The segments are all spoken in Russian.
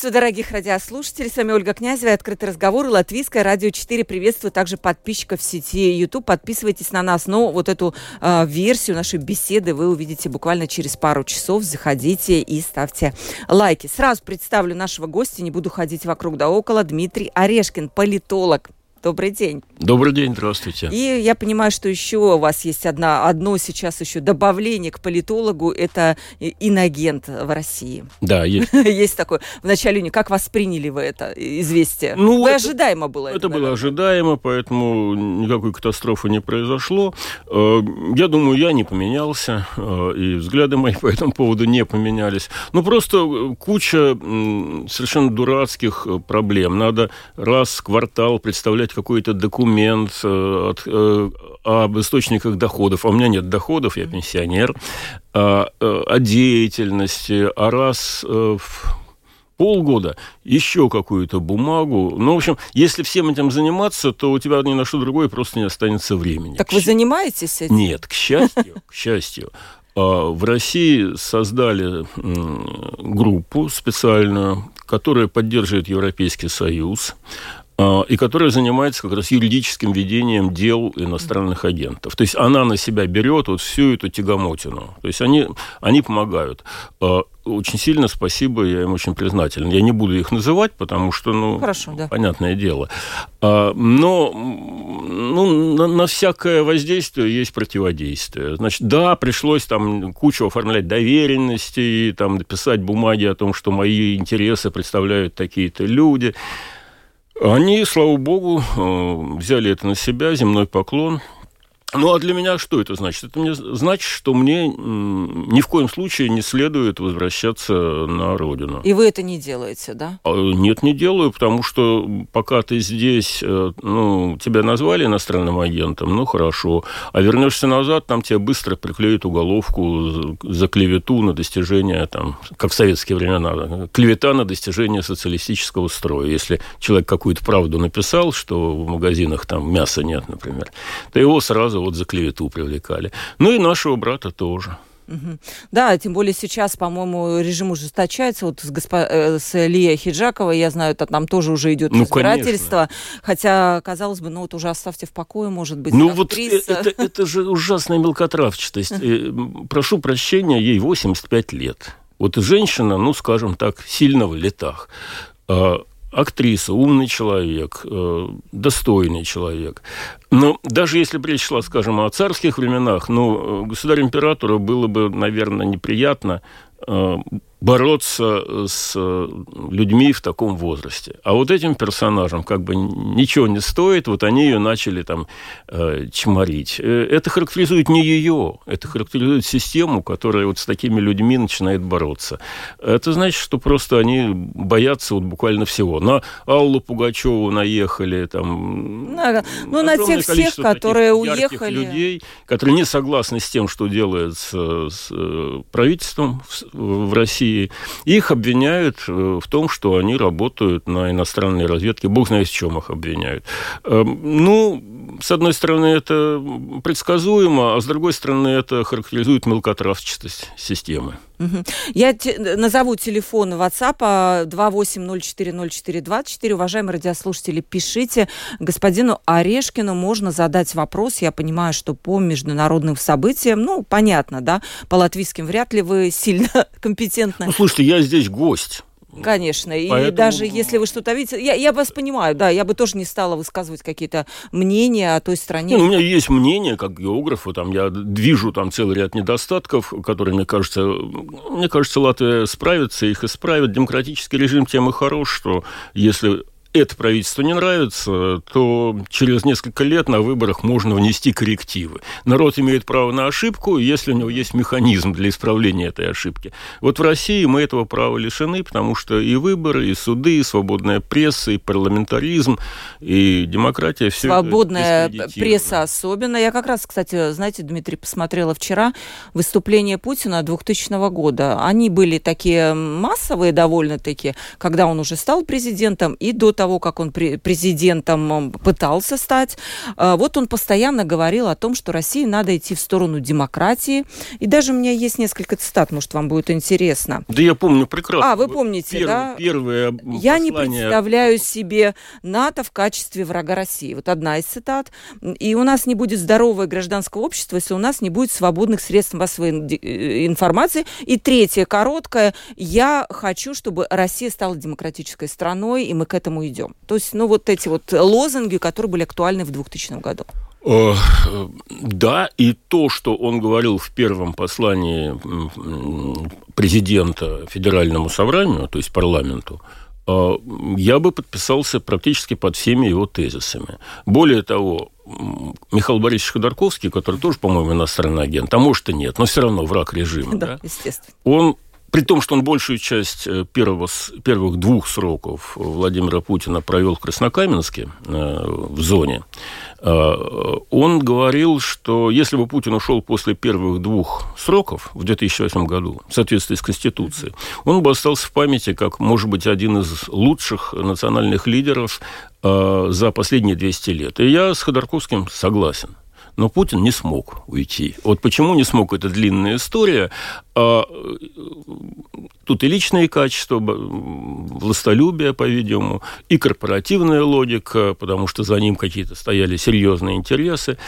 Приветствую, дорогих радиослушателей. С вами Ольга Князева. Открытый разговор. Латвийское радио 4. Приветствую также подписчиков сети YouTube. Подписывайтесь на нас. Но вот эту э, версию нашей беседы вы увидите буквально через пару часов. Заходите и ставьте лайки. Сразу представлю нашего гостя. Не буду ходить вокруг да около. Дмитрий Орешкин, политолог. Добрый день. Добрый день, здравствуйте. И я понимаю, что еще у вас есть одна, одно сейчас еще добавление к политологу, это иногент в России. Да, есть. есть такое. В начале июня. Как восприняли вы это известие? Ну, вы это, ожидаемо было это? Это было ожидаемо, поэтому никакой катастрофы не произошло. Э, я думаю, я не поменялся, э, и взгляды мои по этому поводу не поменялись. Ну, просто куча совершенно дурацких э, проблем. Надо раз в квартал представлять подать какой-то документ э, от, э, об источниках доходов, а у меня нет доходов, я пенсионер, э, э, о деятельности, а раз в полгода еще какую-то бумагу. Ну, в общем, если всем этим заниматься, то у тебя ни на что другое просто не останется времени. Так вы занимаетесь этим? Нет, к счастью, к счастью. А, в России создали группу специальную, которая поддерживает Европейский Союз. А, и которая занимается как раз юридическим ведением дел иностранных агентов. То есть она на себя берет вот всю эту тягомотину. То есть они, они помогают. А, очень сильно спасибо, я им очень признателен. Я не буду их называть, потому что, ну, Хорошо, да. понятное дело. А, но ну, на, на всякое воздействие есть противодействие. Значит, да, пришлось там кучу оформлять доверенности, там написать бумаги о том, что мои интересы представляют такие-то люди. Они, слава богу, э, взяли это на себя, земной поклон – ну, а для меня что это значит? Это мне значит, что мне ни в коем случае не следует возвращаться на родину. И вы это не делаете, да? А, нет, не делаю, потому что пока ты здесь, э, ну, тебя назвали иностранным агентом, ну, хорошо. А вернешься назад, там тебе быстро приклеят уголовку за клевету на достижение, там, как в советские времена, клевета на достижение социалистического строя. Если человек какую-то правду написал, что в магазинах там мяса нет, например, то его сразу вот за клевету привлекали. Ну и нашего брата тоже. Да, тем более сейчас, по-моему, режим ужесточается. Вот с, госпо... Э, с Лия Хиджакова, я знаю, это там тоже уже идет ну, разбирательство. Конечно. Хотя, казалось бы, ну вот уже оставьте в покое, может быть, Ну вот это, это же ужасная мелкотравчатость. Э, прошу прощения, ей 85 лет. Вот женщина, ну, скажем так, сильно в летах а, актриса, умный человек, э, достойный человек. Но даже если речь шла, скажем, о царских временах, ну, государю-императору было бы, наверное, неприятно э, бороться с э, людьми в таком возрасте. А вот этим персонажам как бы ничего не стоит, вот они ее начали там э, чморить. Э, это характеризует не ее, это характеризует систему, которая вот с такими людьми начинает бороться. Это значит, что просто они боятся вот буквально всего. На Аллу Пугачеву наехали там... На, ну, на тех всех, которые уехали. людей, которые не согласны с тем, что делается с э, правительством в, в России, России. Их обвиняют э, в том, что они работают на иностранной разведке. Бог знает, в чем их обвиняют. Эм, ну, с одной стороны, это предсказуемо, а с другой стороны, это характеризует мелкотравчатость системы. Я те, назову телефон WhatsApp 28040424. Уважаемые радиослушатели, пишите. Господину Орешкину можно задать вопрос. Я понимаю, что по международным событиям, ну, понятно, да, по латвийским вряд ли вы сильно компетентны. Ну, слушайте, я здесь гость. Конечно, Поэтому... и даже если вы что-то видите, я, я вас понимаю, да, я бы тоже не стала высказывать какие-то мнения о той стране. Ну, у меня есть мнение, как географа, там я вижу там целый ряд недостатков, которые, мне кажется, мне кажется, Латвия справится, их исправит. Демократический режим тем и хорош, что если это правительство не нравится, то через несколько лет на выборах можно внести коррективы. Народ имеет право на ошибку, если у него есть механизм для исправления этой ошибки. Вот в России мы этого права лишены, потому что и выборы, и суды, и свободная пресса, и парламентаризм, и демократия все Свободная пресса особенно. Я как раз, кстати, знаете, Дмитрий, посмотрела вчера выступление Путина 2000 года. Они были такие массовые довольно-таки, когда он уже стал президентом, и до того, как он президентом пытался стать. А, вот он постоянно говорил о том, что России надо идти в сторону демократии. И даже у меня есть несколько цитат, может, вам будет интересно. Да я помню прекрасно. А, вы помните, Первый, да? Первое Я не представляю себе НАТО в качестве врага России. Вот одна из цитат. И у нас не будет здорового гражданского общества, если у нас не будет свободных средств массовой э, информации. И третье, короткое. Я хочу, чтобы Россия стала демократической страной, и мы к этому идем. То есть, ну, вот эти вот лозунги, которые были актуальны в 2000 году. Да, и то, что он говорил в первом послании президента Федеральному собранию, то есть парламенту, э, я бы подписался практически под всеми его тезисами. Более того, Михаил Борисович Ходорковский, который тоже, по-моему, иностранный агент, а может и нет, но все равно враг режима, да, да? естественно. Он при том, что он большую часть э, первого, первых двух сроков Владимира Путина провел в Краснокаменске, э, в зоне, э, он говорил, что если бы Путин ушел после первых двух сроков в 2008 году, в соответствии с Конституцией, он бы остался в памяти как, может быть, один из лучших национальных лидеров за последние 200 лет. И я с Ходорковским согласен. Но Путин не смог уйти. Вот почему не смог, это длинная история. А, тут и личные качества, властолюбие, по-видимому, и корпоративная логика, потому что за ним какие-то стояли серьезные интересы.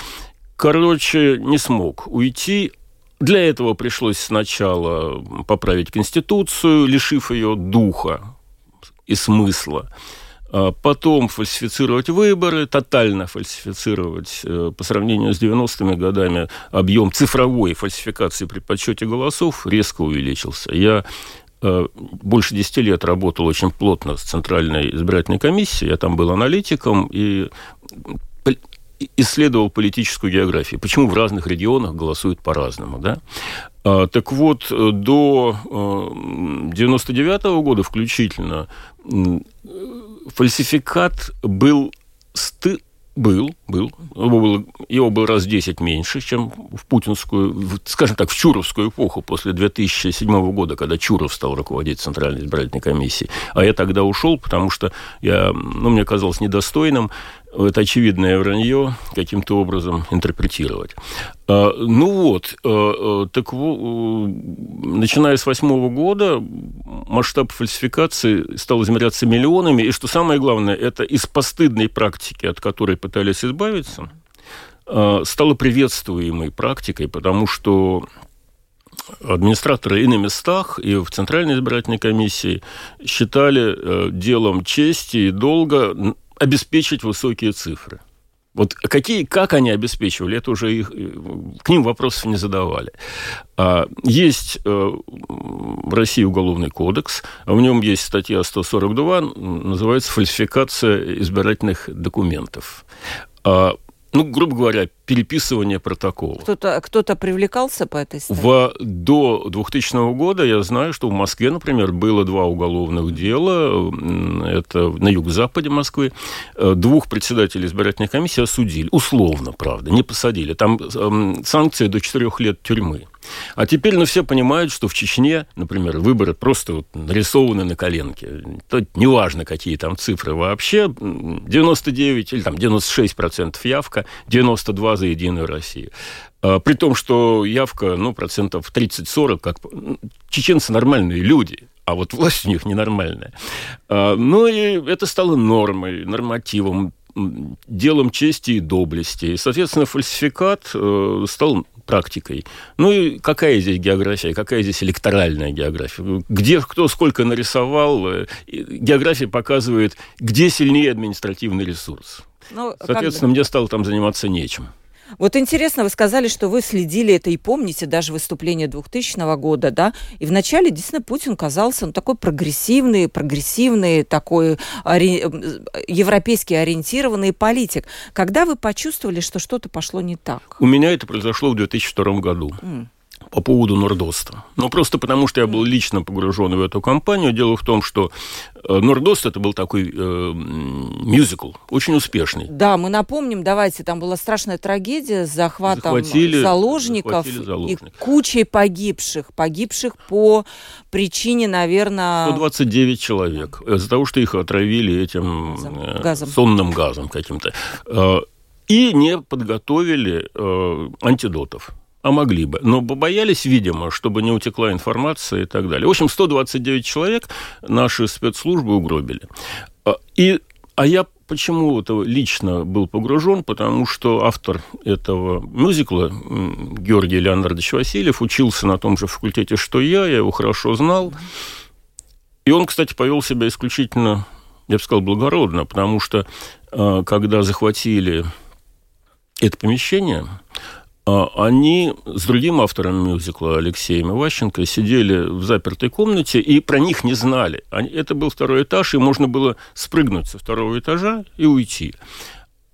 Короче, не смог уйти, для этого пришлось сначала поправить Конституцию, лишив ее духа и смысла. А потом фальсифицировать выборы, тотально фальсифицировать э, по сравнению с 90-ми годами объем цифровой фальсификации при подсчете голосов резко увеличился. Я э, больше 10 лет работал очень плотно с Центральной избирательной комиссией, я там был аналитиком и исследовал политическую географию, почему в разных регионах голосуют по-разному. Да? А, так вот, до 99 -го года включительно фальсификат был сты... Был, был. Его было, его было раз 10 меньше, чем в путинскую, в, скажем так, в Чуровскую эпоху после 2007 года, когда Чуров стал руководить Центральной избирательной комиссией. А я тогда ушел, потому что я, ну, мне казалось недостойным это очевидное вранье каким-то образом интерпретировать. А, ну вот, а, а, так начиная с восьмого года масштаб фальсификации стал измеряться миллионами, и что самое главное, это из постыдной практики, от которой пытались избавиться, стало приветствуемой практикой, потому что администраторы и на местах, и в Центральной избирательной комиссии считали э, делом чести и долга обеспечить высокие цифры. Вот какие, как они обеспечивали, это уже их, к ним вопросов не задавали. А, есть э, в России уголовный кодекс, а в нем есть статья 142, называется «Фальсификация избирательных документов». Ну, грубо говоря, переписывание протокола. Кто-то кто привлекался по этой статье? В, до 2000 года я знаю, что в Москве, например, было два уголовных дела, это на юго-западе Москвы, э, двух председателей избирательной комиссии осудили, условно, правда, не посадили. Там э, санкция до четырех лет тюрьмы. А теперь, ну, все понимают, что в Чечне, например, выборы просто вот нарисованы на коленке. То неважно, какие там цифры вообще. 99 или там 96 процентов явка, 92 за Единую Россию. А, при том, что явка, ну, процентов 30-40, как чеченцы нормальные люди, а вот власть у них ненормальная. А, ну, и это стало нормой, нормативом, делом чести и доблести. И, соответственно, фальсификат э, стал практикой. Ну и какая здесь география, какая здесь электоральная география? Где кто сколько нарисовал? Э, география показывает, где сильнее административный ресурс. Ну, Соответственно, мне стало там заниматься нечем. Вот интересно, вы сказали, что вы следили это и помните даже выступление 2000 года, да? И вначале действительно Путин казался ну, такой прогрессивный, прогрессивный, такой ори... европейски ориентированный политик. Когда вы почувствовали, что что-то пошло не так? У меня это произошло в 2002 году. Mm по поводу Нордоста. Ну, просто потому, что я был лично погружен в эту компанию. Дело в том, что э, Нордост это был такой э, мюзикл, очень успешный. Да, мы напомним, давайте, там была страшная трагедия с захватом захватили, заложников, захватили заложников и кучей погибших. Погибших по причине, наверное... 129 человек. Из-за того, что их отравили этим газом. Э, газом. сонным газом каким-то. Э, и не подготовили э, антидотов а могли бы. Но боялись, видимо, чтобы не утекла информация и так далее. В общем, 129 человек наши спецслужбы угробили. А, и, а я почему это лично был погружен? Потому что автор этого мюзикла, Георгий Леонардович Васильев, учился на том же факультете, что я, я его хорошо знал. И он, кстати, повел себя исключительно, я бы сказал, благородно, потому что а, когда захватили это помещение, они с другим автором мюзикла Алексеем Иващенко сидели в запертой комнате и про них не знали. Это был второй этаж, и можно было спрыгнуть со второго этажа и уйти.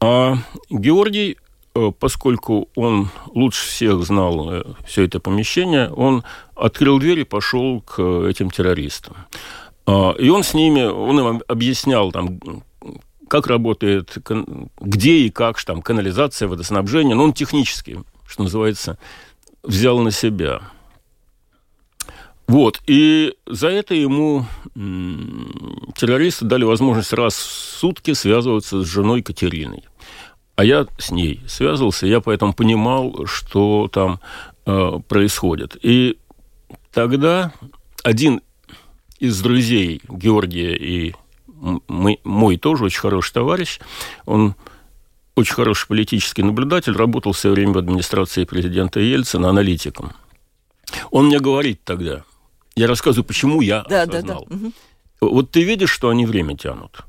А Георгий, э, поскольку он лучше всех знал э, все это помещение, он открыл дверь и пошел к этим террористам. А, и он с ними, он им объяснял там, как работает, где и как, там, канализация, водоснабжение, но он технический что называется, взял на себя. Вот, и за это ему террористы дали возможность раз в сутки связываться с женой Катериной. А я с ней связывался, я поэтому понимал, что там э, происходит. И тогда один из друзей Георгия и мой, мой тоже очень хороший товарищ, он очень хороший политический наблюдатель, работал все время в администрации президента Ельцина аналитиком. Он мне говорит тогда, я рассказываю, почему я да, осознал. Да, да. Угу. Вот ты видишь, что они время тянут,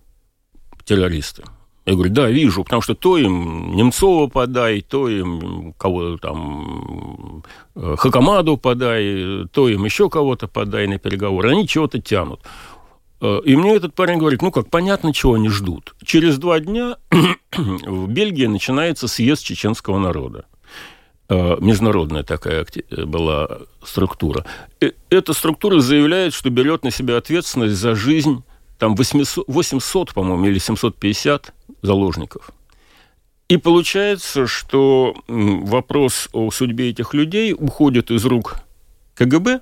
террористы. Я говорю, да, вижу, потому что то им Немцова подай, то им кого-то там э, Хакамаду подай, то им еще кого-то подай на переговоры. Они чего-то тянут. Э, и мне этот парень говорит, ну как, понятно, чего они ждут. Через два дня в Бельгии начинается съезд чеченского народа. Э, международная такая была структура. И эта структура заявляет, что берет на себя ответственность за жизнь там 800, 800 по-моему, или 750 заложников. И получается, что вопрос о судьбе этих людей уходит из рук КГБ,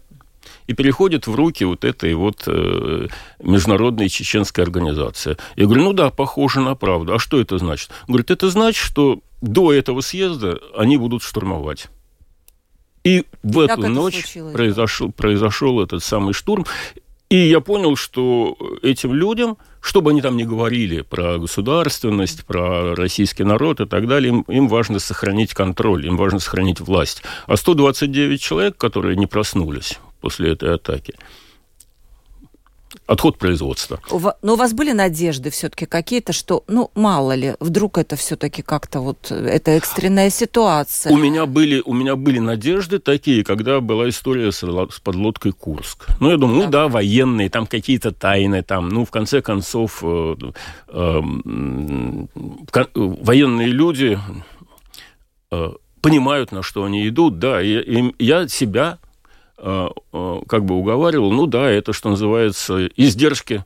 и переходит в руки вот этой вот э, международной чеченской организации. Я говорю, ну да, похоже на правду. А что это значит? Он говорит, это значит, что до этого съезда они будут штурмовать. И в как эту ночь случилось? произошел, произошел этот самый штурм. И я понял, что этим людям, что бы они там ни говорили про государственность, про российский народ и так далее, им, им важно сохранить контроль, им важно сохранить власть. А 129 человек, которые не проснулись, после этой атаки. Отход производства. Но у вас были надежды все-таки какие-то, что, ну, мало ли, вдруг это все-таки как-то вот, это экстренная ситуация? У меня были, у меня были надежды такие, когда была история с, с подлодкой Курск. Ну, я думаю, ну да, военные, там какие-то тайны, там, ну, в конце концов, э, э, э, военные люди э, понимают, на что они идут, да, и, и я себя Э, э, как бы уговаривал, ну да, это, что называется, издержки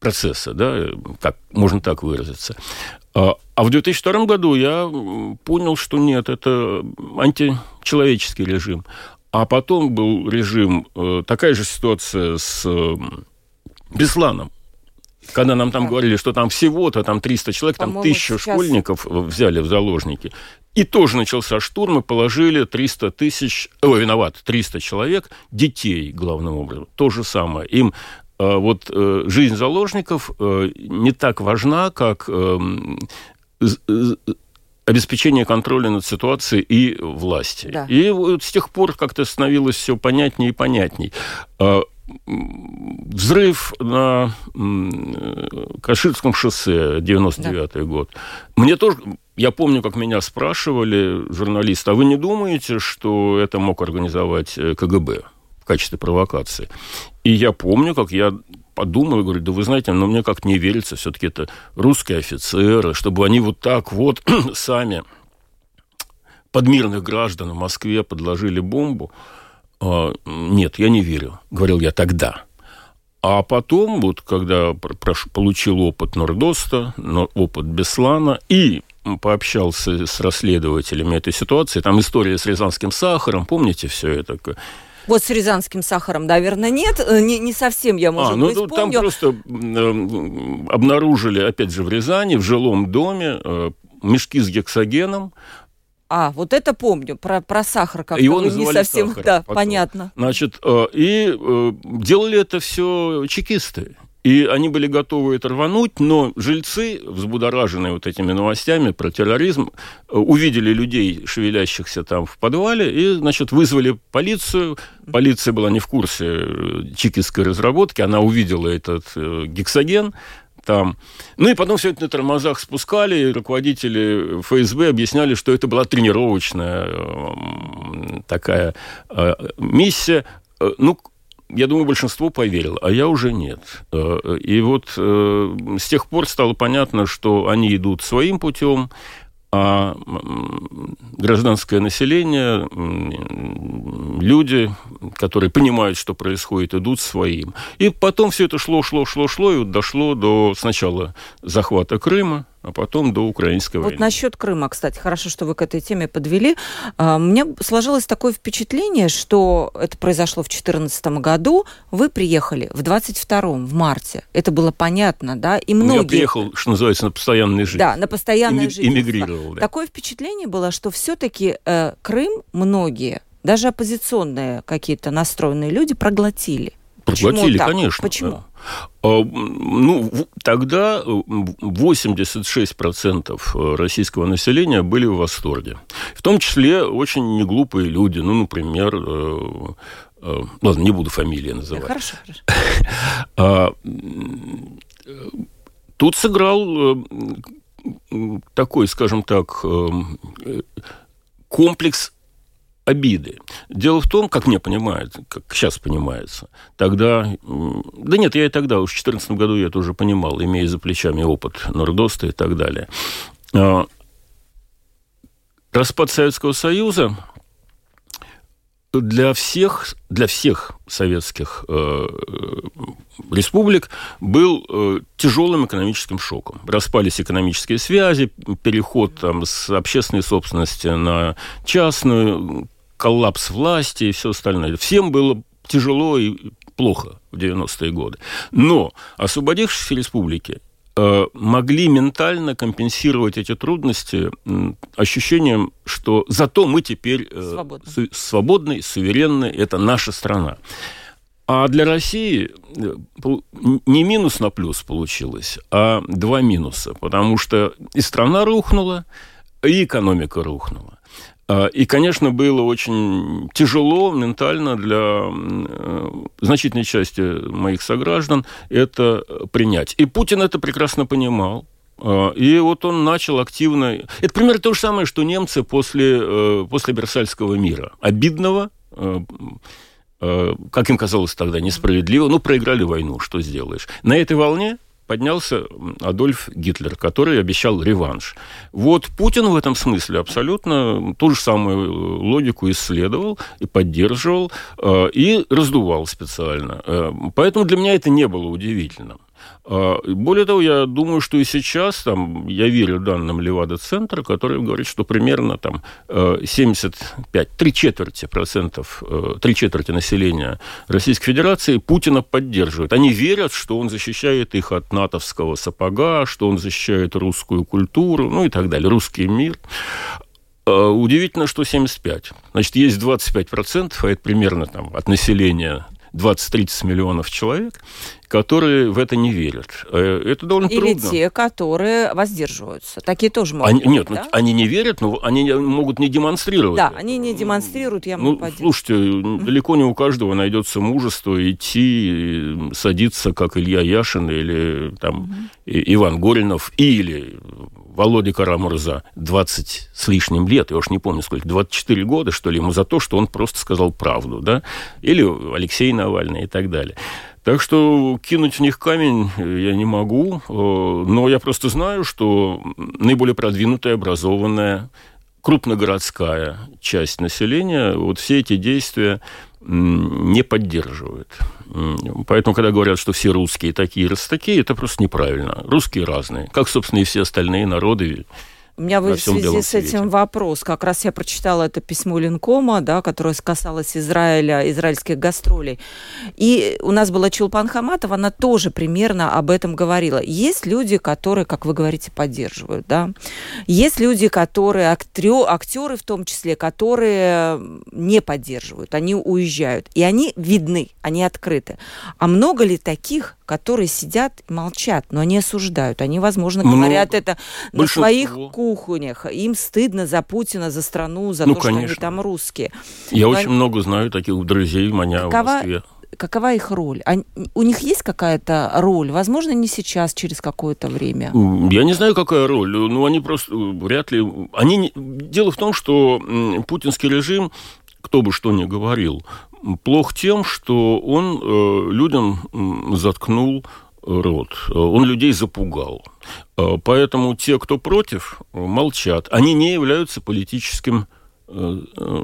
процесса, да, как можно так выразиться. А, а в 2002 году я понял, что нет, это античеловеческий режим. А потом был режим, э, такая же ситуация с Бесланом. Когда нам там говорили, что там всего-то там 300 человек, там тысяча сейчас... школьников взяли в заложники. И тоже начался штурм, и положили 300 тысяч, о, виноват, 300 человек, детей, главным образом. То же самое. Им э, вот э, жизнь заложников э, не так важна, как эм, обеспечение контроля над ситуацией и власти. Да. И вот с тех пор как-то становилось все понятнее и понятней взрыв на Каширском шоссе, 99 да. год. Мне тоже я помню, как меня спрашивали журналисты, а вы не думаете, что это мог организовать э, КГБ в качестве провокации? И я помню, как я подумал и говорю, да вы знаете, но мне как-то не верится, все-таки это русские офицеры, чтобы они вот так вот сами под мирных граждан в Москве подложили бомбу. А, нет, я не верю, говорил я тогда. А потом, вот когда получил опыт Нордоста, опыт Беслана и пообщался с расследователями этой ситуации, там история с рязанским сахаром, помните все это? Вот с рязанским сахаром, наверное, нет. Э, не, не совсем я, может а, ну, быть, помню. Там просто э, обнаружили, опять же, в Рязани, в жилом доме, э, мешки с гексогеном, а, вот это помню, про, про сахар как-то Его не совсем, сахар, да, потом. понятно. Значит, э, и э, делали это все чекисты. И они были готовы это рвануть, но жильцы, взбудораженные вот этими новостями про терроризм, э, увидели людей, шевелящихся там в подвале, и, значит, вызвали полицию. Полиция была не в курсе чекистской разработки, она увидела этот гексоген, там. Ну и потом все это на тормозах спускали, и руководители ФСБ объясняли, что это была тренировочная такая э, миссия. Э, ну, я думаю, большинство поверило, а я уже нет. Э, и вот с тех пор стало понятно, что они идут своим путем, а гражданское население, люди, которые понимают, что происходит, идут своим. И потом все это шло, шло, шло, шло, и вот дошло до сначала захвата Крыма, а потом до украинской вот войны. Вот насчет Крыма, кстати, хорошо, что вы к этой теме подвели. А, у меня сложилось такое впечатление, что это произошло в 2014 году, вы приехали в 22-м, в марте. Это было понятно, да? И многие... Ну, я приехал, что называется, на постоянной жизнь. Да, на постоянной жизнь. Эмигрировал, да. Такое впечатление было, что все-таки э, Крым многие, даже оппозиционные какие-то настроенные люди проглотили. Проглотили, Почему конечно. Почему? А, ну, тогда 86% э, российского населения были в восторге. В том числе очень неглупые люди. Ну, например, э, э, ладно, не буду фамилии называть. Да, хорошо, хорошо. А, тут сыграл такой, скажем так, комплекс обиды. Дело в том, как мне понимают, как сейчас понимается, тогда... Да нет, я и тогда, уж в 2014 году я это уже понимал, имея за плечами опыт Нордоста и так далее. А, распад Советского Союза для всех, для всех советских э, республик был э, тяжелым экономическим шоком. Распались экономические связи, переход там, с общественной собственности на частную, коллапс власти и все остальное. Всем было тяжело и плохо в 90-е годы. Но освободившиеся республики э, могли ментально компенсировать эти трудности ощущением, что зато мы теперь э, Свободны. су- свободны, суверенны, это наша страна. А для России э, не минус на плюс получилось, а два минуса, потому что и страна рухнула, и экономика рухнула. А, и, конечно, было очень тяжело ментально для э, значительной части моих сограждан это принять. И Путин это прекрасно понимал. А, и вот он начал активно... Это примерно то же самое, что немцы после, э, после Версальского мира. Обидного, э, как им казалось тогда, несправедливо. Ну, проиграли войну, что сделаешь. На этой волне поднялся Адольф Гитлер, который обещал реванш. Вот Путин в этом смысле абсолютно ту же самую э, логику исследовал и поддерживал, э, и раздувал специально. Э, поэтому для меня это не было удивительным. А, более того, я думаю, что и сейчас, там, я верю данным Левада-центра, который говорит, что примерно там 75, э, три четверти процентов, э, три четверти населения Российской Федерации Путина поддерживают. Они верят, что он защищает их от натовского сапога, что он защищает русскую культуру, ну и так далее, русский мир. А, удивительно, что 75. Значит, есть 25%, а это примерно там, от населения 20-30 миллионов человек, которые в это не верят. Э, это довольно Или трудно. те, которые воздерживаются. Такие тоже могут они, быть, Нет, да? ну, они не верят, но они могут не демонстрировать. Да, это. они не демонстрируют, я могу Ну, поддерживать. слушайте, далеко не у каждого найдется мужество идти, садиться, как Илья Яшин или там и- Иван Горинов, или Володя Карамурза, 20 с лишним лет, я уж не помню сколько, 24 года, что ли, ему за то, что он просто сказал правду, да, или Алексей Навальный и так далее. Так что кинуть в них камень я не могу, э, но я просто знаю, что наиболее продвинутая, образованная, крупногородская часть населения вот все эти действия не поддерживает. М, Поэтому, когда говорят, что все русские такие раз такие, это просто неправильно. Русские разные, как, собственно, и все остальные народы. У меня в связи с этим вопрос. Как раз я прочитала это письмо Линкома, да, которое касалось Израиля, израильских гастролей. И у нас была Чулпан Хаматова, она тоже примерно об этом говорила. Есть люди, которые, как вы говорите, поддерживают, да. Есть люди, которые, актрё, актеры в том числе, которые не поддерживают, они уезжают. И они видны, они открыты. А много ли таких, которые сидят и молчат, но они осуждают? Они, возможно, Много. говорят это на Большинство. своих кухнях. Им стыдно за Путина, за страну, за Ну, то, что они конечно. там русские. Я Но очень они- много знаю таких друзей у меня в Какова- Москве. Какова их роль? Они- у них есть какая-то роль? Возможно, не сейчас, через какое-то время. Я не знаю, какая роль. Ну, они просто вряд ли... Они... Дело в том, что путинский режим, кто бы что ни говорил, плох тем, что он э, людям заткнул рот. Э, Он людей запугал. Э, Поэтому те, кто против, э, молчат. Они не являются политическим э, э,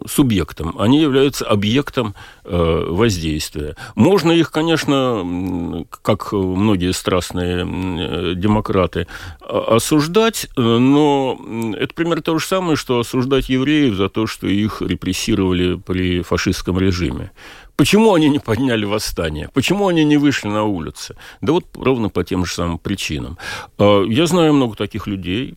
субъектом, они являются объектом э, воздействия. Можно их, конечно, как многие страстные э, демократы, а- осуждать, э, но это примерно то же самое, что осуждать евреев за то, что их репрессировали при фашистском режиме. Почему они не подняли восстание? Почему они не вышли на улицы? Да вот ровно по тем же самым причинам. Я знаю много таких людей.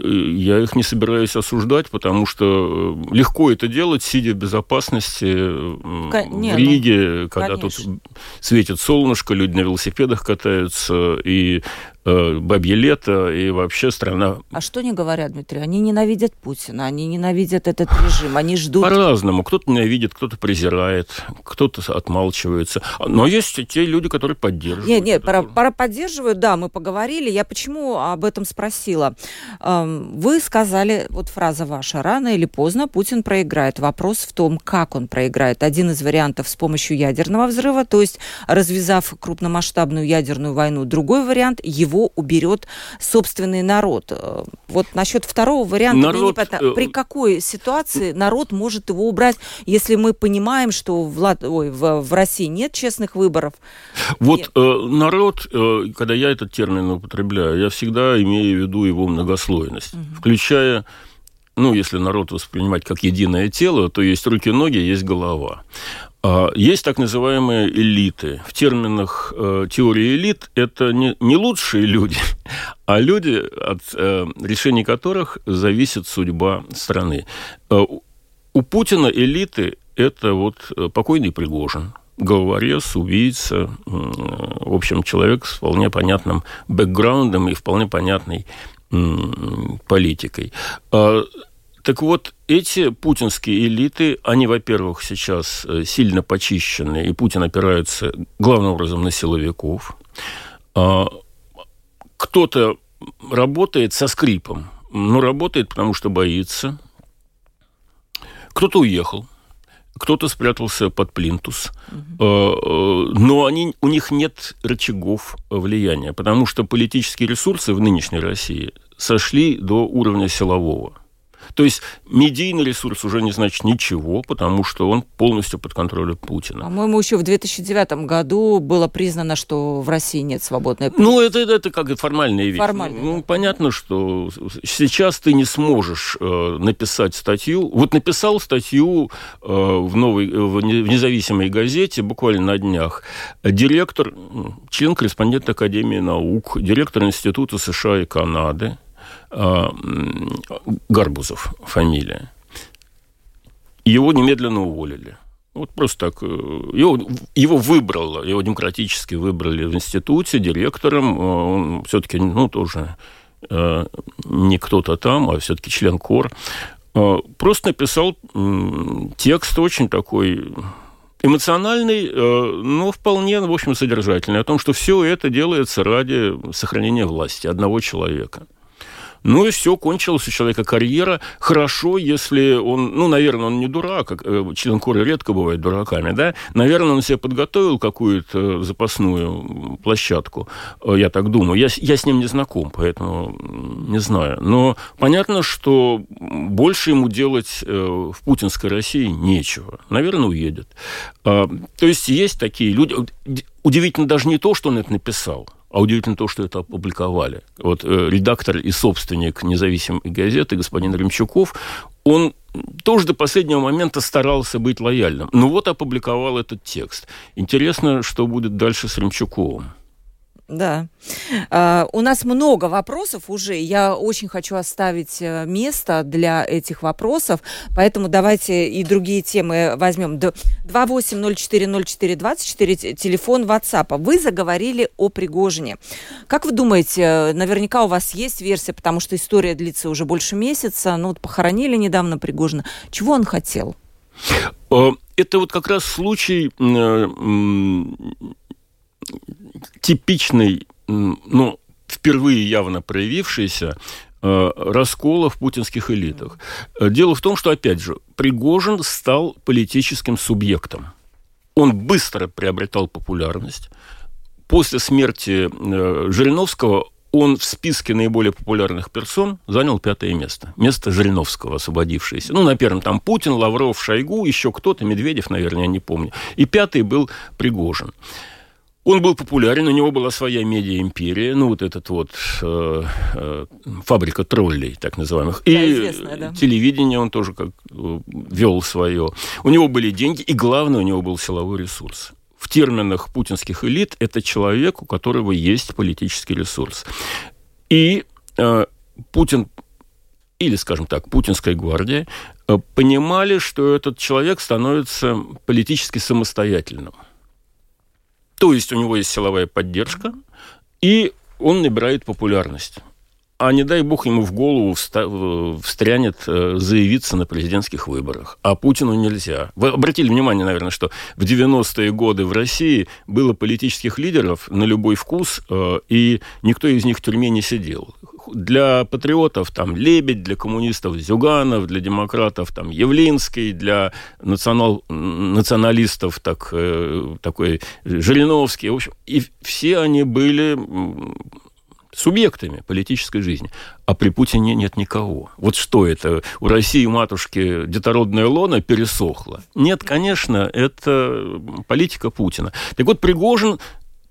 Э, Я их не собираюсь осуждать, потому что э, легко это делать, сидя в безопасности э, не, в ну, Риге, когда конечно. тут светит солнышко, люди на велосипедах катаются, и бабье лето, и вообще страна А что они говорят, Дмитрий? Они ненавидят Путина, они ненавидят этот режим, они ждут... По-разному. Кто-то ненавидит, кто-то презирает, кто-то отмалчивается. Но есть и те люди, которые поддерживают. Нет, нет, пора, пора поддерживают, да, мы поговорили. Я почему об этом спросила? Эм, Вы сказали, вот фраза ваша, рано или поздно Путин проиграет. Вопрос в том, как он проиграет. Один из вариантов с помощью ядерного взрыва, то есть развязав крупномасштабную ядерную войну. Другой вариант, его уберет собственный народ. Э, Вот насчет второго варианта, Народ, непонятно, э, при какой ситуации народ может его убрать, если мы понимаем, что в, Лат- ой, в, в России нет честных выборов, Вот Нет. э, народ, э, когда я этот термин употребляю, я всегда имею в виду его многослойность, включая, ну, если народ воспринимать как единое тело, то есть руки, ноги, есть голова. А Есть так называемые элиты. В терминах э, теории элит это не, лучшие люди, а люди, от э, решений которых зависит судьба страны. Э, у- Путина элиты это вот покойный Пригожин, головорез, убийца, в общем, человек с вполне понятным бэкграундом и вполне понятной политикой. Так вот, эти путинские элиты, они, во-первых, сейчас э, сильно почищены, и Путин опирается главным образом на силовиков. А, Кто-то работает со скрипом, но работает, потому что боится. Кто-то уехал, кто-то спрятался под плинтус, э, но они, у них нет рычагов влияния, потому что политические ресурсы в нынешней России сошли до уровня силового. То есть медийный ресурс уже не значит ничего, потому что он полностью под контролем Путина. По-моему, еще в 2009 году было признано, что в России нет свободной прессы. Ну, это, это как формальная вещь. Формальная, ну, да. понятно, что сейчас ты не сможешь э, написать статью. Вот написал статью э, в новой, в не- в независимой газете буквально на днях. Директор, член-корреспондент Академии наук, директор Института США и Канады, э, Гарбузов фамилия. Его немедленно уволили. Вот просто так. Э, его, его выбрало, его демократически выбрали в институте директором. Э, он все-таки, ну, тоже э, не кто-то там, а все-таки член КОР. Э, просто написал э, текст очень такой эмоциональный, э, но вполне, в общем, содержательный, о том, что все это делается ради сохранения власти одного человека. Ну и все, кончилась у человека карьера. Хорошо, если он, ну, наверное, он не дурак, э, член коры редко бывает дураками, да? Наверное, он себе подготовил какую-то запасную площадку, э, я так думаю. Я, я с ним не знаком, поэтому не знаю. Но понятно, что больше ему делать э, в путинской России нечего. Наверное, уедет. А, то есть есть такие люди. Удивительно даже не то, что он это написал, а удивительно то, что это опубликовали. Вот э, редактор и собственник независимой газеты, господин Ремчуков, он тоже до последнего момента старался быть лояльным. Ну вот опубликовал этот текст. Интересно, что будет дальше с Ремчуковым. Да. Uh, у нас много вопросов уже. Я очень хочу оставить э, место для этих вопросов, поэтому давайте и другие темы возьмем. 28040424, телефон WhatsApp. Вы заговорили о Пригожине. Как вы думаете, наверняка у вас есть версия, потому что история длится уже больше месяца, ну вот похоронили недавно Пригожина. Чего он хотел? Э, это вот как раз случай э, типичный, ну, впервые явно проявившийся э, раскола в путинских элитах. Э, дело в том, что, опять же, Пригожин стал политическим субъектом. Он быстро приобретал популярность. После смерти э, Жириновского он в списке наиболее популярных персон занял пятое место. Место Жириновского, освободившееся. Ну, на первом там Путин, Лавров, Шойгу, еще кто-то, Медведев, наверное, я не помню. И пятый был Пригожин. Он был популярен, у него была своя медиа-империя, ну, вот этот вот э, э, фабрика троллей, так называемых. И известная, да. телевидение он тоже как э, вел свое. У него были деньги, и главное, у него был силовой ресурс. В терминах путинских элит это человек, у которого есть политический ресурс. И э, Путин или, скажем так, путинская гвардия, э, понимали, что этот человек становится политически самостоятельным. То есть у него есть силовая поддержка, и он набирает популярность. А не дай бог ему в голову встрянет э, заявиться на президентских выборах. А Путину нельзя. Вы обратили внимание, наверное, что в 90-е годы в России было политических лидеров на любой вкус, э, и никто из них в тюрьме не сидел для патриотов там Лебедь, для коммунистов Зюганов, для демократов там Явлинский, для национал, националистов так, э, такой Жириновский. В общем, и все они были субъектами политической жизни. А при Путине нет никого. Вот что это? У России матушки детородная лона пересохла? Нет, конечно, это политика Путина. Так вот, Пригожин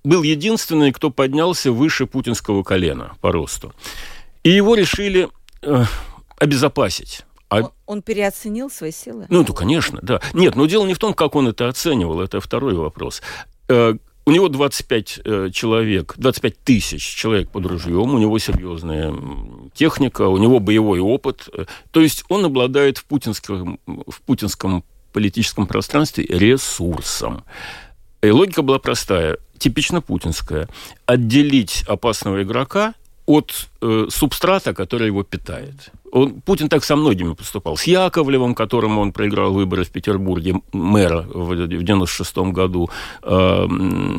был единственный, кто поднялся выше путинского колена по росту. И его решили э, обезопасить. А... Он переоценил свои силы? Ну, то, конечно, да. Нет, но дело не в том, как он это оценивал, это второй вопрос. Э, у него 25 э, человек, 25 тысяч человек под ружьем, у него серьезная техника, у него боевой опыт. То есть он обладает в путинском, в путинском политическом пространстве ресурсом. И логика была простая, типично путинская. Отделить опасного игрока от э, субстрата, который его питает. Он, Путин так со многими поступал. С Яковлевым, которому он проиграл выборы в Петербурге, мэра в 1996 году. Э,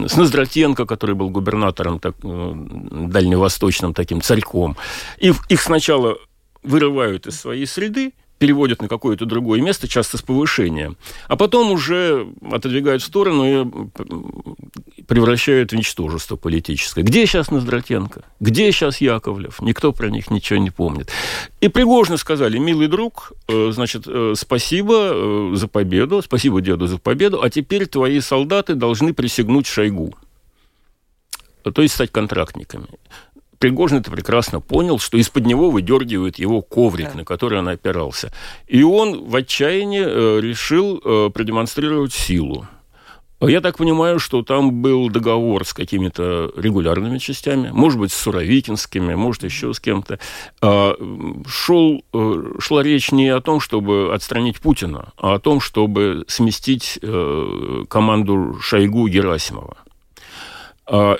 с Ноздратенко, который был губернатором так, э, дальневосточным таким царьком. И их сначала вырывают из своей среды, переводят на какое-то другое место, часто с повышением, а потом уже отодвигают в сторону и превращают в ничтожество политическое. Где сейчас Ноздратенко? Где сейчас Яковлев? Никто про них ничего не помнит. И Пригожно сказали, милый друг, э, значит, э, спасибо э, за победу, спасибо деду за победу, а теперь твои солдаты должны присягнуть Шойгу то есть стать контрактниками. Пригожин это прекрасно понял, что из-под него выдергивают его коврик, да. на который он опирался. И он в отчаянии э, решил э, продемонстрировать силу. Я так понимаю, что там был договор с какими-то регулярными частями, может быть, с Суровикинскими, может, еще с кем-то. А, шел, э, шла речь не о том, чтобы отстранить Путина, а о том, чтобы сместить команду Шойгу Герасимова. А,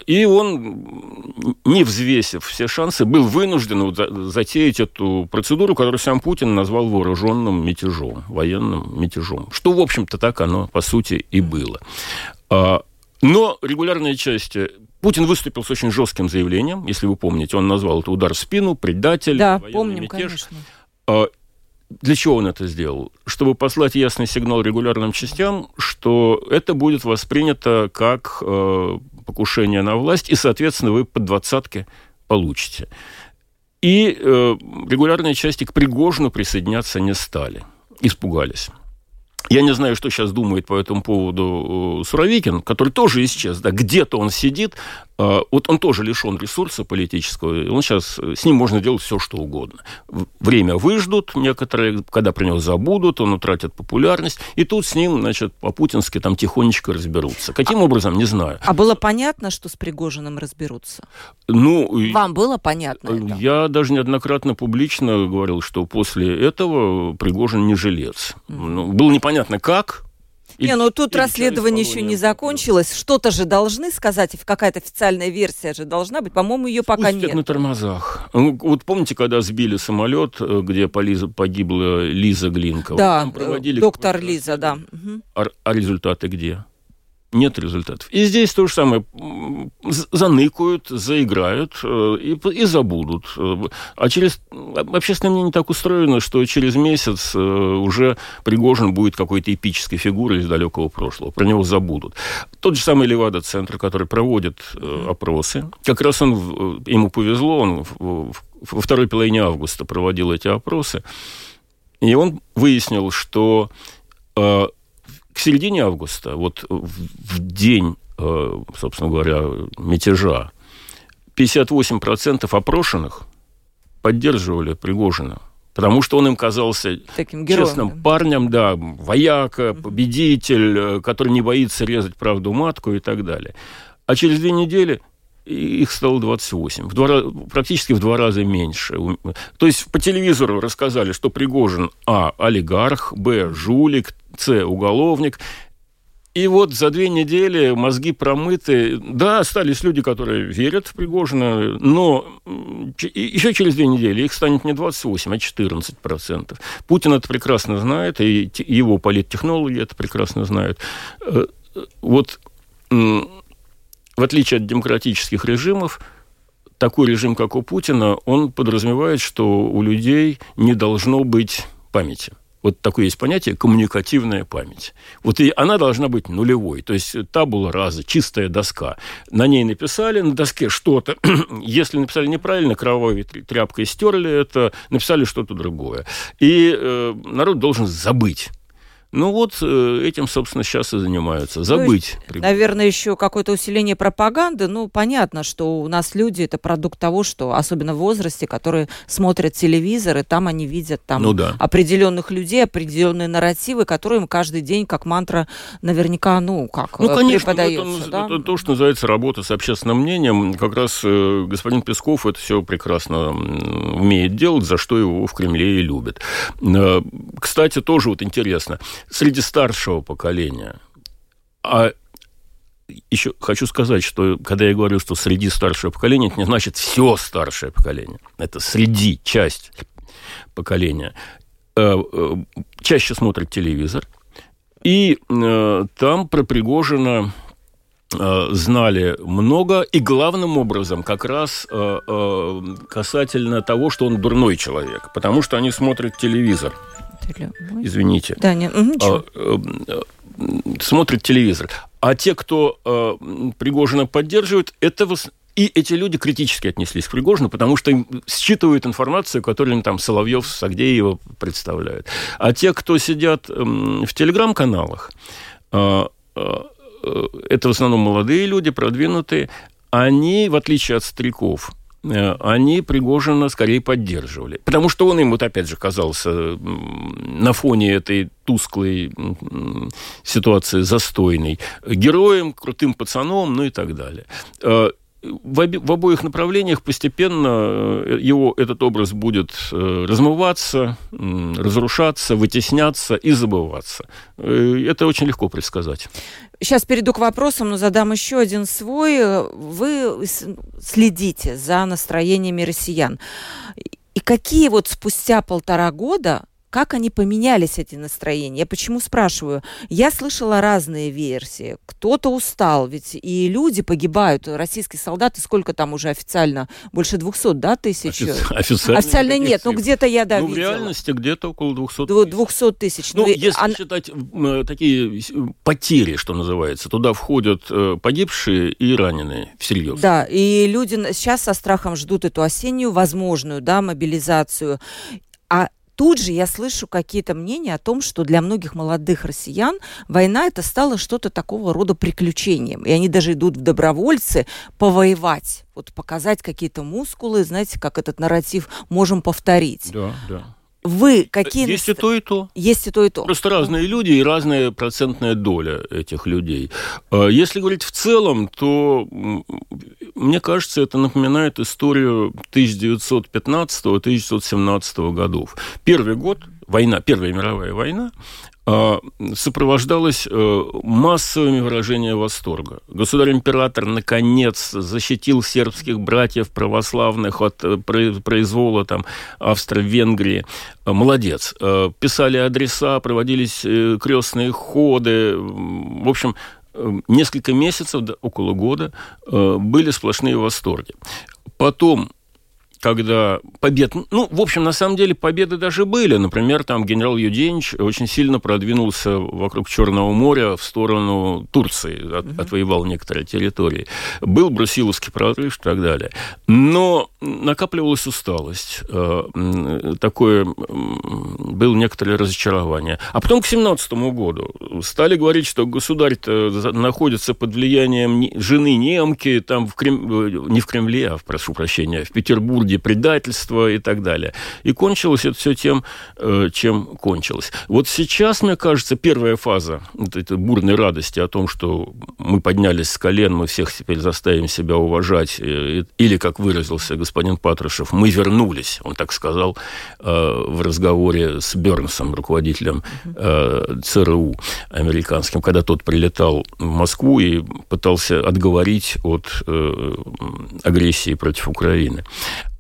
и он, не взвесив все шансы, был вынужден затеять эту процедуру, которую сам Путин назвал вооруженным мятежом, военным мятежом. Что, в общем-то, так оно, по сути, и было. А, но регулярные части Путин выступил с очень жестким заявлением, если вы помните, он назвал это удар в спину, предатель, да, помним, мятеж. Конечно. А, для чего он это сделал? Чтобы послать ясный сигнал регулярным частям, что это будет воспринято как э, покушение на власть, и, соответственно, вы по двадцатке получите. И э, регулярные части к Пригожину присоединяться не стали, испугались. Я не знаю, что сейчас думает по этому поводу э, Суровикин, который тоже исчез. Да, где-то он сидит, вот он тоже лишен ресурса политического, он сейчас, э, с ним можно делать все, что угодно. Время выждут некоторые, когда про него забудут, он утратит популярность, и тут с ним, значит, по-путински там тихонечко разберутся. Каким а, образом, не знаю. А было понятно, что с Пригожиным разберутся? Ну, Вам было понятно э, это? Я даже неоднократно публично говорил, что после этого Пригожин не жилец. Mm. Ну, было непонятно как, и, не, ну тут расследование еще не закончилось. Что-то же должны сказать, какая-то официальная версия же должна быть. По-моему, ее пока Пустят нет. на тормозах. Ну, вот помните, когда сбили самолет, э, где погибла Лиза Глинкова? Да, проводили доктор Лиза, да. А, а результаты где? Нет результатов. И здесь то же самое. Заныкают, заиграют э, и, и забудут. А через... Общественное мнение так устроено, что через месяц э, уже Пригожин будет какой-то эпической фигурой из далекого прошлого. Про него забудут. Тот же самый Левада-центр, который проводит э, опросы. Как раз он, ему повезло, он во второй половине августа проводил эти опросы. И он выяснил, что к середине августа, вот в день, э, собственно говоря, мятежа, 58% опрошенных поддерживали Пригожина. Потому что он им казался Таким героем, честным да. парнем, да, вояка, победитель, э, который не боится резать правду матку и так далее. А через две недели их стало 28, в два, практически в два раза меньше. То есть по телевизору рассказали, что Пригожин А. олигарх, Б. жулик, С. уголовник. И вот за две недели мозги промыты. Да, остались люди, которые верят в Пригожина, но еще через две недели их станет не 28, а 14 процентов. Путин это прекрасно знает, и его политтехнологи это прекрасно знают. Э, вот в отличие от демократических режимов, такой режим, как у Путина, он подразумевает, что у людей не должно быть памяти. Вот такое есть понятие коммуникативная память. Вот и она должна быть нулевой. То есть табула раза, чистая доска. На ней написали, на доске что-то. Если написали неправильно, кровавой тряпкой стерли это, написали что-то другое. И э, народ должен забыть ну вот э, этим, собственно, сейчас и занимаются. Забыть. Ну, наверное, еще какое-то усиление пропаганды. Ну, понятно, что у нас люди это продукт того, что, особенно в возрасте, которые смотрят телевизор, и там они видят там ну, да. определенных людей, определенные нарративы, которые им каждый день как мантра наверняка, ну, как ну, конечно, преподается. Это, да? это то, что называется работа с общественным мнением. Как раз э, господин Песков это все прекрасно умеет делать, за что его в Кремле и любят. Э, кстати, тоже вот интересно – среди старшего поколения. А еще хочу сказать, что когда я говорю, что среди старшего поколения, это не значит все старшее поколение. Это среди, часть поколения. Э, э, чаще смотрят телевизор. И э, там про Пригожина знали много, и главным образом как раз касательно того, что он дурной человек, потому что они смотрят телевизор или... Извините. Да, не... а, э, смотрит телевизор. А те, кто э, Пригожина поддерживает, это и эти люди критически отнеслись к Пригожину, потому что им считывают информацию, которую им там Соловьев, Сагдеева представляют. А те, кто сидят э, в телеграм-каналах, э, э, это в основном молодые люди, продвинутые, они, в отличие от стариков, э, они Пригожина скорее поддерживали. Потому что он им, вот опять же, казался на фоне этой тусклой ситуации застойной героем, крутым пацаном, ну и так далее. Э, в, оби, в обоих направлениях постепенно э, его этот образ будет э, размываться, разрушаться, вытесняться и забываться. Э, это очень легко предсказать. Сейчас перейду к вопросам, но задам еще один свой. Вы следите за настроениями россиян. И какие вот спустя полтора года как они поменялись, эти настроения. Я почему спрашиваю? Я слышала разные версии. Кто-то устал, ведь и люди погибают. Российские солдаты, сколько там уже официально? Больше 200, да, тысяч? Официально, официально нет, ну где-то я, да, ну, видела. в реальности где-то около 200 тысяч. 200 тысяч. Ну, ну если а... считать э, такие потери, что называется, туда входят э, погибшие и раненые всерьез. Да, и люди сейчас со страхом ждут эту осеннюю возможную, да, мобилизацию. А тут же я слышу какие-то мнения о том, что для многих молодых россиян война это стало что-то такого рода приключением. И они даже идут в добровольцы повоевать, вот показать какие-то мускулы, знаете, как этот нарратив можем повторить. Да, да. Вы какие... Есть и то, и то. Есть и то, и то. Просто разные люди и разная процентная доля этих людей. А если говорить в целом, то мне кажется, это напоминает историю 1915-1917 годов. Первый год, война, Первая мировая война, а, сопровождалось э, массовыми выражениями восторга. Государь-император, наконец, защитил сербских братьев православных от э, произвола там, Австро-Венгрии. Молодец. Э, писали адреса, проводились крестные ходы. В общем, несколько месяцев, около года, были сплошные восторги. Потом когда побед... Ну, в общем, на самом деле победы даже были. Например, там генерал Юденич очень сильно продвинулся вокруг Черного моря в сторону Турции, от, угу. отвоевал некоторые территории. Был Брусиловский прорыв и так далее. Но накапливалась усталость. Э, такое... Было некоторое разочарование. А потом к 17 году стали говорить, что государь находится под влиянием жены немки, там в Крем... Э, не в Кремле, а, прошу прощения, в Петербурге, люди, предательство и так далее. И кончилось это все тем, э, чем кончилось. Вот сейчас, мне кажется, первая фаза вот этой бурной радости о том, что мы поднялись с колен, мы всех теперь заставим себя уважать, э, или, как выразился господин Патрушев, мы вернулись, он так сказал э, в разговоре с Бернсом, руководителем ЦРУ американским, когда тот прилетал в Москву и пытался отговорить от агрессии против Украины.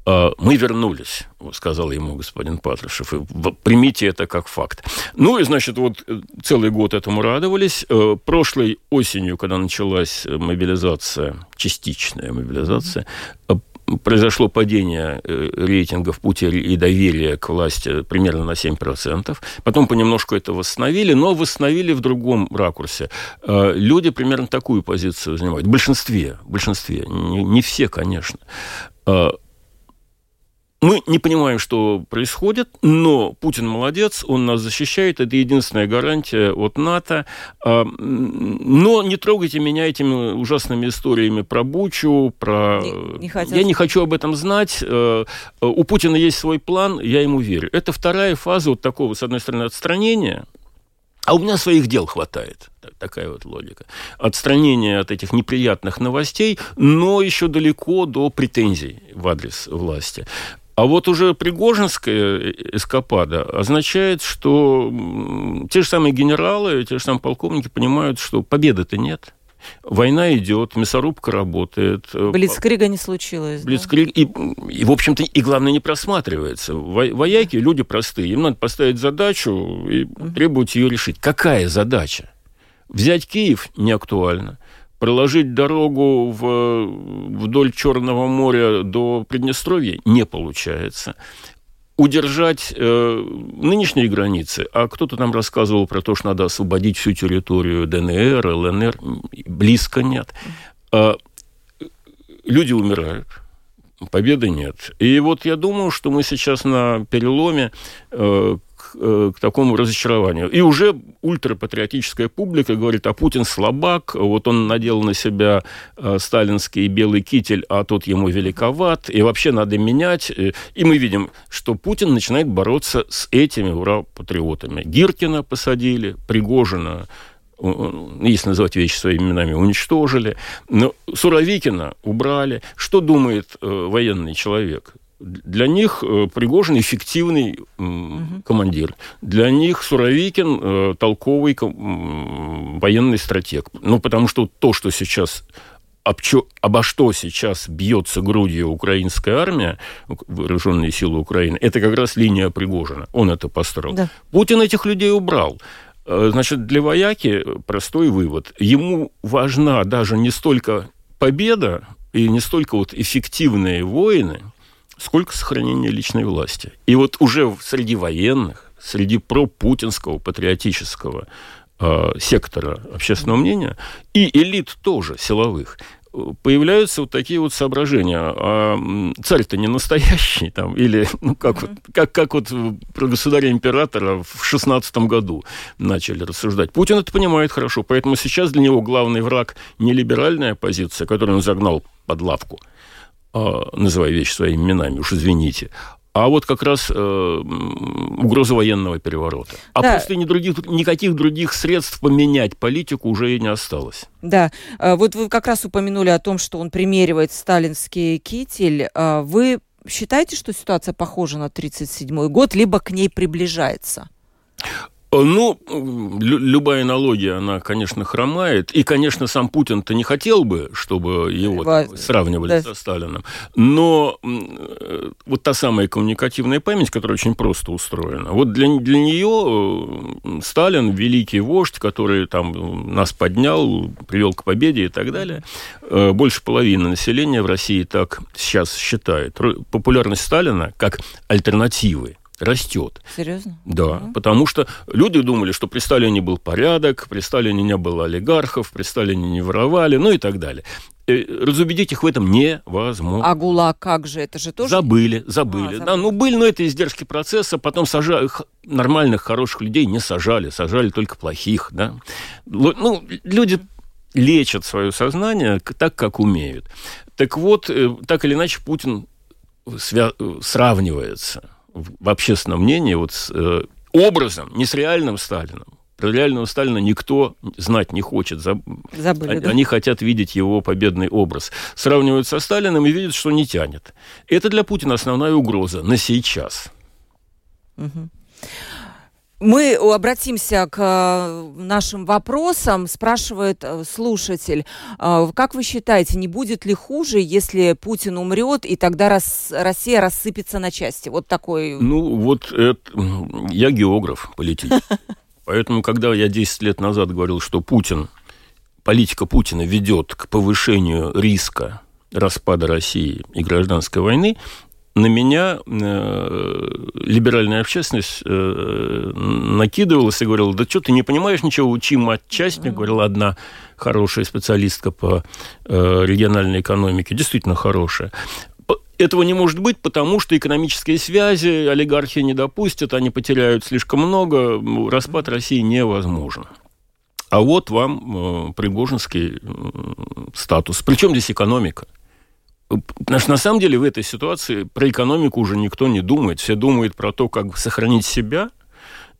А, мы вернулись, сказал ему господин Патрушев. И примите это как факт. Ну и, значит, вот э, целый год этому радовались. Э, прошлой осенью, когда началась мобилизация, частичная мобилизация, э, произошло падение рейтингов пути и доверия к власти примерно на 7%. Потом понемножку это восстановили, но восстановили в другом ракурсе. Люди примерно такую позицию занимают. В большинстве, в большинстве, не, не все, конечно. Мы не понимаем, что происходит, но Путин молодец, он нас защищает, это единственная гарантия от НАТО. А, но не трогайте меня этими ужасными историями про Бучу, про... Не, не хотят. Я не хочу об этом знать. Э, у Путина есть свой план, я ему верю. Это вторая фаза вот такого, с одной стороны, отстранения, а у меня своих дел хватает. Такая вот логика. Отстранение от этих неприятных новостей, но еще далеко до претензий в адрес власти. А вот уже Пригожинская эскапада означает, что те же самые генералы, те же самые полковники понимают, что победы-то нет. Война идет, мясорубка работает. Блицкрига не случилось. Блицкриг, да? и, и, в общем-то, и главное, не просматривается. Вояки, люди простые, им надо поставить задачу и требовать ее решить. Какая задача? Взять Киев не актуально проложить дорогу в, вдоль Черного моря до Приднестровья не получается. Удержать э, нынешние границы, а кто-то нам рассказывал про то, что надо освободить всю территорию ДНР, ЛНР, близко нет. А, люди умирают, победы нет. И вот я думаю, что мы сейчас на переломе, э, к, э, к такому разочарованию. И уже ультрапатриотическая публика говорит, а Путин слабак, вот он надел на себя э, сталинский белый китель, а тот ему великоват, и вообще надо менять. И мы видим, что Путин начинает бороться с этими ура-патриотами. Гиркина посадили, Пригожина если называть вещи своими именами, уничтожили. Но Суровикина убрали. Что думает э, военный человек? Для них э, Пригожин эффективный угу. командир. Для них Суровикин э, толковый военный стратег. Ну, потому что то, что сейчас об чё, обо что сейчас бьется грудью украинская армия, вооруженные силы Украины, это как раз линия Пригожина. Он это построил. Да. Путин этих людей убрал. Э, значит, для вояки простой вывод. Ему важна даже не столько победа и не столько вот эффективные воины, сколько сохранение личной власти. И вот уже среди военных, среди пропутинского патриотического э, сектора общественного мнения и элит тоже силовых появляются вот такие вот соображения. А царь-то не настоящий, там, или, ну, как, вот, как, как вот про государя-императора в шестнадцатом году начали рассуждать. Путин это понимает хорошо, поэтому сейчас для него главный враг не либеральная позиция, которую он загнал под лавку, называя вещи своими именами, уж извините, а вот как раз э, угроза военного переворота. А да. после ни других, никаких других средств поменять политику уже и не осталось. Да, э, вот вы как раз упомянули о том, что он примеривает сталинский китель. Э, вы считаете, что ситуация похожа на 1937 год, либо к ней приближается? Ну, любая аналогия, она, конечно, хромает. И, конечно, сам Путин-то не хотел бы, чтобы его там, сравнивали да. со Сталином. Но э, вот та самая коммуникативная память, которая очень просто устроена, вот для, для нее э, Сталин, великий вождь, который там нас поднял, привел к победе и так далее, э, больше половины населения в России так сейчас считает. Популярность Сталина как альтернативы растет. Серьезно? Да, mm потому что люди думали, что при Сталине был порядок, при Сталине не было олигархов, при Сталине не воровали, ну и так далее. Э, разубедить их в этом невозможно. А ГУЛАГ как же? Это же тоже... Забыли, забыли. А, забыли. Да, ну, были, но это издержки процесса. Потом сажали, нормальных, хороших людей не сажали, сажали только плохих, да. Ну, люди лечат свое сознание так, как умеют. Так вот, э, так или иначе, Путин свя- сравнивается в общественном мнении вот с э, образом, не с реальным Сталином. Про реального Сталина никто знать не хочет. Забыли, они, да? они хотят видеть его победный образ. Сравнивают со Сталиным и видят, что не тянет. Это для Путина основная угроза на сейчас. Угу. Мы обратимся к э, нашим вопросам. Спрашивает э, слушатель, э, как вы считаете, не будет ли хуже, если Путин умрет, и тогда Россия рассыпется на части? Вот такой... Ну, вот это... я географ политический. Поэтому, когда я 10 лет назад говорил, что Путин, политика Путина ведет к повышению риска распада России и гражданской войны, на меня э, либеральная общественность э, накидывалась и говорила, да что ты не понимаешь ничего, учи матчасть, мне говорила одна хорошая специалистка по э, региональной экономике, действительно хорошая. Этого не может быть, потому что экономические связи олигархи не допустят, они потеряют слишком много, распад России невозможен. А вот вам э, пригожинский э, статус. Причем здесь экономика? Потому что на самом деле в этой ситуации про экономику уже никто не думает. Все думают про то, как сохранить себя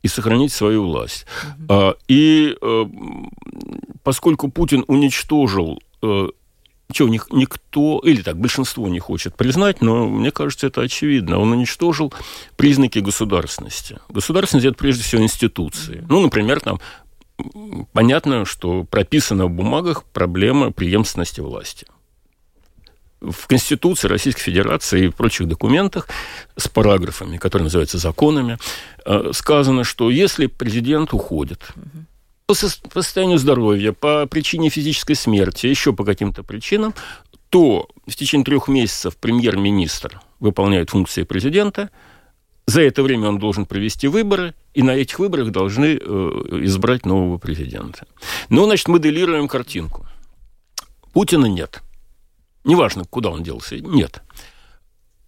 и сохранить свою власть. Mm-hmm. И э, поскольку Путин уничтожил э, чего них никто, или так, большинство не хочет признать, но мне кажется, это очевидно. Он уничтожил признаки государственности. Государственность – это прежде всего институции. Ну, например, там понятно, что прописана в бумагах проблема преемственности власти в Конституции Российской Федерации и в прочих документах с параграфами, которые называются законами, э, сказано, что если президент уходит по состоянию здоровья, по причине физической смерти, еще по каким-то причинам, то в течение трех месяцев премьер-министр выполняет функции президента, за это время он должен провести выборы, и на этих выборах должны э, избрать нового президента. Ну, значит, моделируем картинку. Путина нет – Неважно, куда он делся, нет.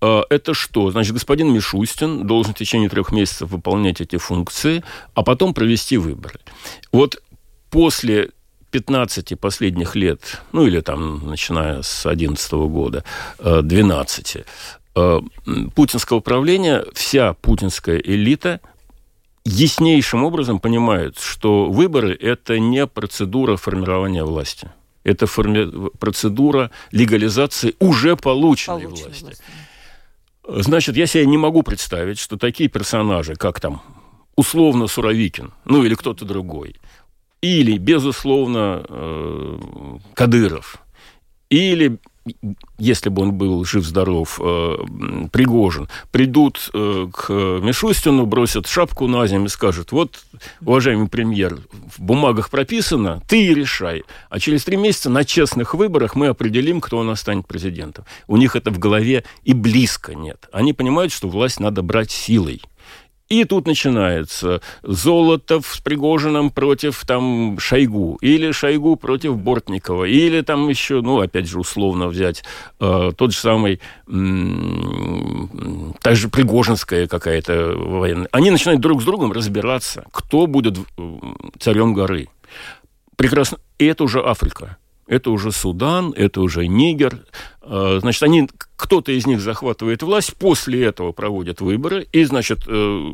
э, это что? Значит, господин Мишустин должен в течение трех месяцев выполнять эти функции, а потом провести выборы. Вот после 15 последних лет, ну или там, начиная с 11 года, 12, путинского правления, вся путинская элита яснейшим образом понимают, что выборы – это не процедура формирования власти. Это форми... процедура легализации уже полученной, полученной власти. власти. Значит, я себе не могу представить, что такие персонажи, как там условно Суровикин, ну или кто-то другой, или, безусловно, э, Кадыров, или если бы он был жив-здоров, э, Пригожин, придут э, к Мишустину, бросят шапку на землю и скажут, вот, уважаемый премьер, в бумагах прописано, ты решай. А через три месяца на честных выборах мы определим, кто у нас станет президентом. У них это в голове и близко нет. Они понимают, что власть надо брать силой. И тут начинается Золотов с Пригожиным против там Шойгу, или Шойгу против Бортникова, или там еще, ну, опять же, условно взять э, тот же самый, м- та же Пригожинская какая-то военная. Они начинают друг с другом разбираться, кто будет царем горы. Прекрасно. И это уже Африка это уже Судан, это уже Нигер. А, значит, они, кто-то из них захватывает власть, после этого проводят выборы, и, значит, э,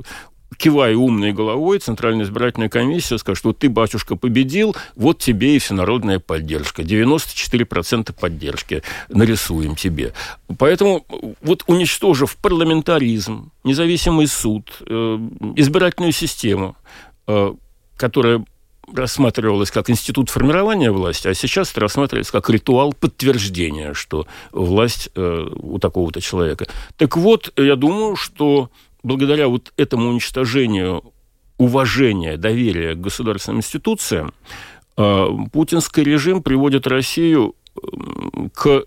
кивая умной головой, Центральная избирательная комиссия скажет, вот ты, батюшка, победил, вот тебе и всенародная поддержка. 94% поддержки нарисуем тебе. Поэтому вот уничтожив парламентаризм, независимый суд, э, избирательную систему, э, которая рассматривалось как институт формирования власти, а сейчас это рассматривается как ритуал подтверждения, что власть э, у такого-то человека. Так вот, я думаю, что благодаря вот этому уничтожению уважения, доверия к государственным институциям, э, путинский режим приводит Россию к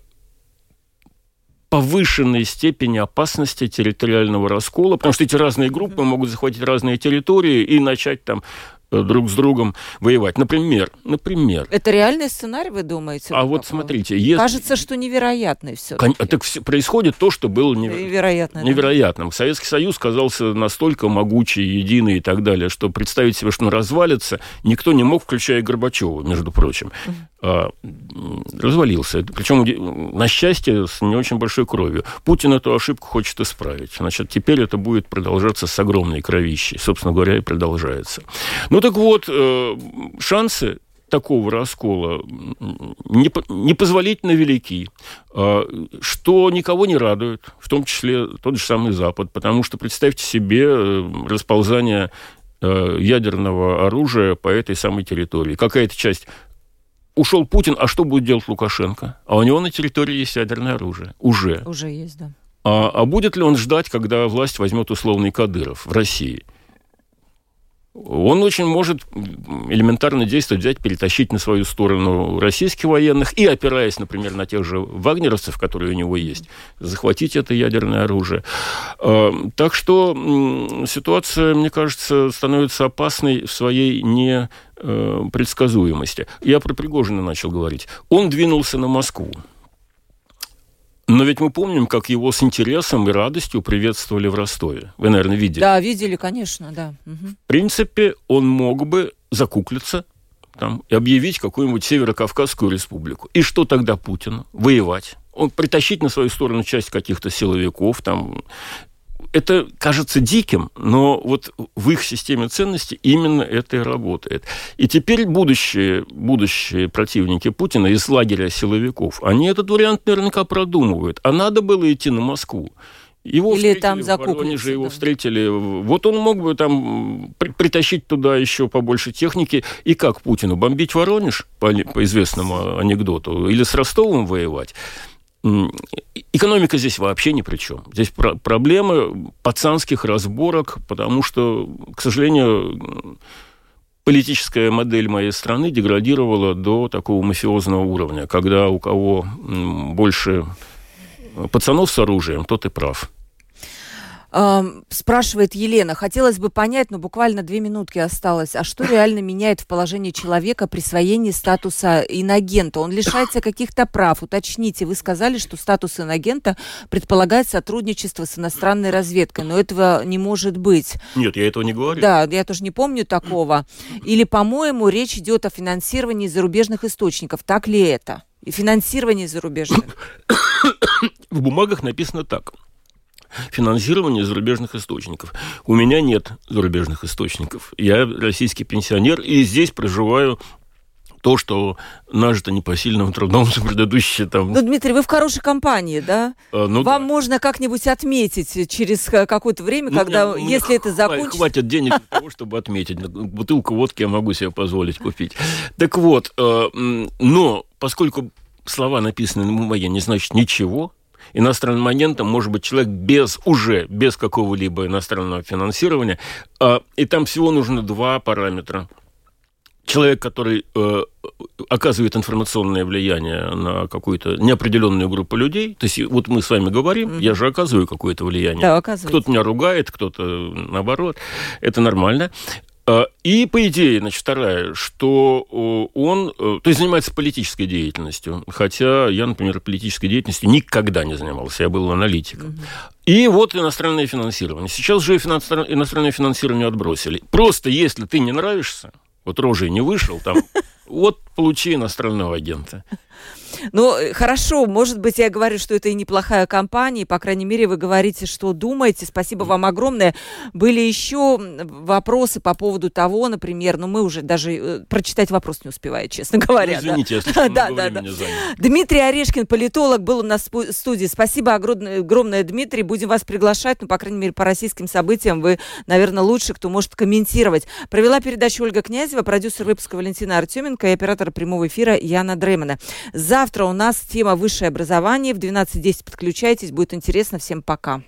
повышенной степени опасности территориального раскола, потому что эти разные группы могут захватить разные территории и начать там друг с другом воевать. Например, например. Это реальный сценарий, вы думаете? А вот смотрите, если... кажется, что невероятный все. Кон... Так все... происходит то, что было невер... невероятно, невероятным. Да. Советский Союз казался настолько могучий, единый и так далее, что представить себе, что он развалится, никто не мог, включая Горбачева, между прочим. А, развалился. Причем, на счастье, с не очень большой кровью. Путин эту ошибку хочет исправить. Значит, теперь это будет продолжаться с огромной кровищей. Собственно говоря, и продолжается. Ну так вот, э, шансы такого раскола непозволительно велики, а, что никого не радует, в том числе тот же самый Запад, потому что представьте себе э, расползание э, ядерного оружия по этой самой территории. Какая-то часть ушел Путин, а что будет делать Лукашенко? А у него на территории есть ядерное оружие. Уже. Уже есть, да. А, а будет ли он ждать, когда власть возьмет условный Кадыров в России? Он очень может элементарно действовать, взять, перетащить на свою сторону российских военных и, опираясь, например, на тех же вагнеровцев, которые у него есть, захватить это ядерное оружие. А, так что ситуация, мне кажется, становится опасной в своей непредсказуемости. Я про Пригожина начал говорить. Он двинулся на Москву. Но ведь мы помним, как его с интересом и радостью приветствовали в Ростове. Вы, наверное, видели. Да, видели, конечно, да. Угу. В принципе, он мог бы закуклиться там, и объявить какую-нибудь Северо-Кавказскую республику. И что тогда Путину? Воевать. Он притащить на свою сторону часть каких-то силовиков, там, это кажется диким, но вот в их системе ценностей именно это и работает. И теперь будущие, будущие противники Путина из лагеря силовиков, они этот вариант наверняка продумывают. А надо было идти на Москву. Его Или там за Воронеже его да. встретили. Вот он мог бы там притащить туда еще побольше техники. И как Путину? Бомбить Воронеж, по, по известному анекдоту, или с Ростовом воевать? Экономика здесь вообще ни при чем. Здесь про- проблемы пацанских разборок, потому что, к сожалению, политическая модель моей страны деградировала до такого мафиозного уровня, когда у кого больше пацанов с оружием, тот и прав. Спрашивает Елена, хотелось бы понять, но буквально две минутки осталось, а что реально меняет в положении человека присвоение статуса инагента? Он лишается каких-то прав. Уточните, вы сказали, что статус инагента предполагает сотрудничество с иностранной разведкой, но этого не может быть. Нет, я этого не говорю. Да, я тоже не помню такого. Или, по-моему, речь идет о финансировании зарубежных источников. Так ли это? И финансирование зарубежных? В бумагах написано так финансирование зарубежных источников. У меня нет зарубежных источников. Я российский пенсионер, и здесь проживаю то, что нажито непосильным трудом за предыдущие там... Ну, Дмитрий, вы в хорошей компании, да? А, ну, Вам да. можно как-нибудь отметить через какое-то время, ну, когда, мне, если мне это закончится... Хватит денег для того, чтобы отметить. Бутылку водки я могу себе позволить купить. Так вот, э, но поскольку слова написаны на бумаге не значит ничего, иностранным агентом может быть человек без, уже без какого-либо иностранного финансирования. А, и там всего нужно два параметра – человек, который э, оказывает информационное влияние на какую-то неопределенную группу людей, то есть вот мы с вами говорим, mm-hmm. я же оказываю какое-то влияние. Да, кто-то меня ругает, кто-то наоборот, это нормально. А, и, по идее, значит, вторая, что он, э, то есть занимается политической деятельностью, хотя я, например, политической деятельностью никогда не занимался, я был аналитиком. Угу. И вот иностранное финансирование. Сейчас же иностранное финансирование отбросили. Просто если ты не нравишься, вот рожей не вышел, там, вот получи иностранного агента. Ну, э, хорошо, может быть, я говорю, что это и неплохая компания, по крайней мере, вы говорите, что думаете. Спасибо вам огромное. Были еще вопросы по поводу того, например, ну, мы уже даже э, прочитать вопрос не успеваем, честно говоря. Ну, извините, да. я да, да, да. Дмитрий Орешкин, политолог, был у нас в студии. Спасибо огромное, огромное, Дмитрий. Будем вас приглашать, ну, по крайней мере, по российским событиям вы, наверное, лучше, кто может комментировать. Провела передачу Ольга Князева, продюсер выпуска Валентина Артеменко и оператор прямого эфира Яна Дремена. Завтра у нас тема высшее образование. В 12.10 подключайтесь, будет интересно. Всем пока.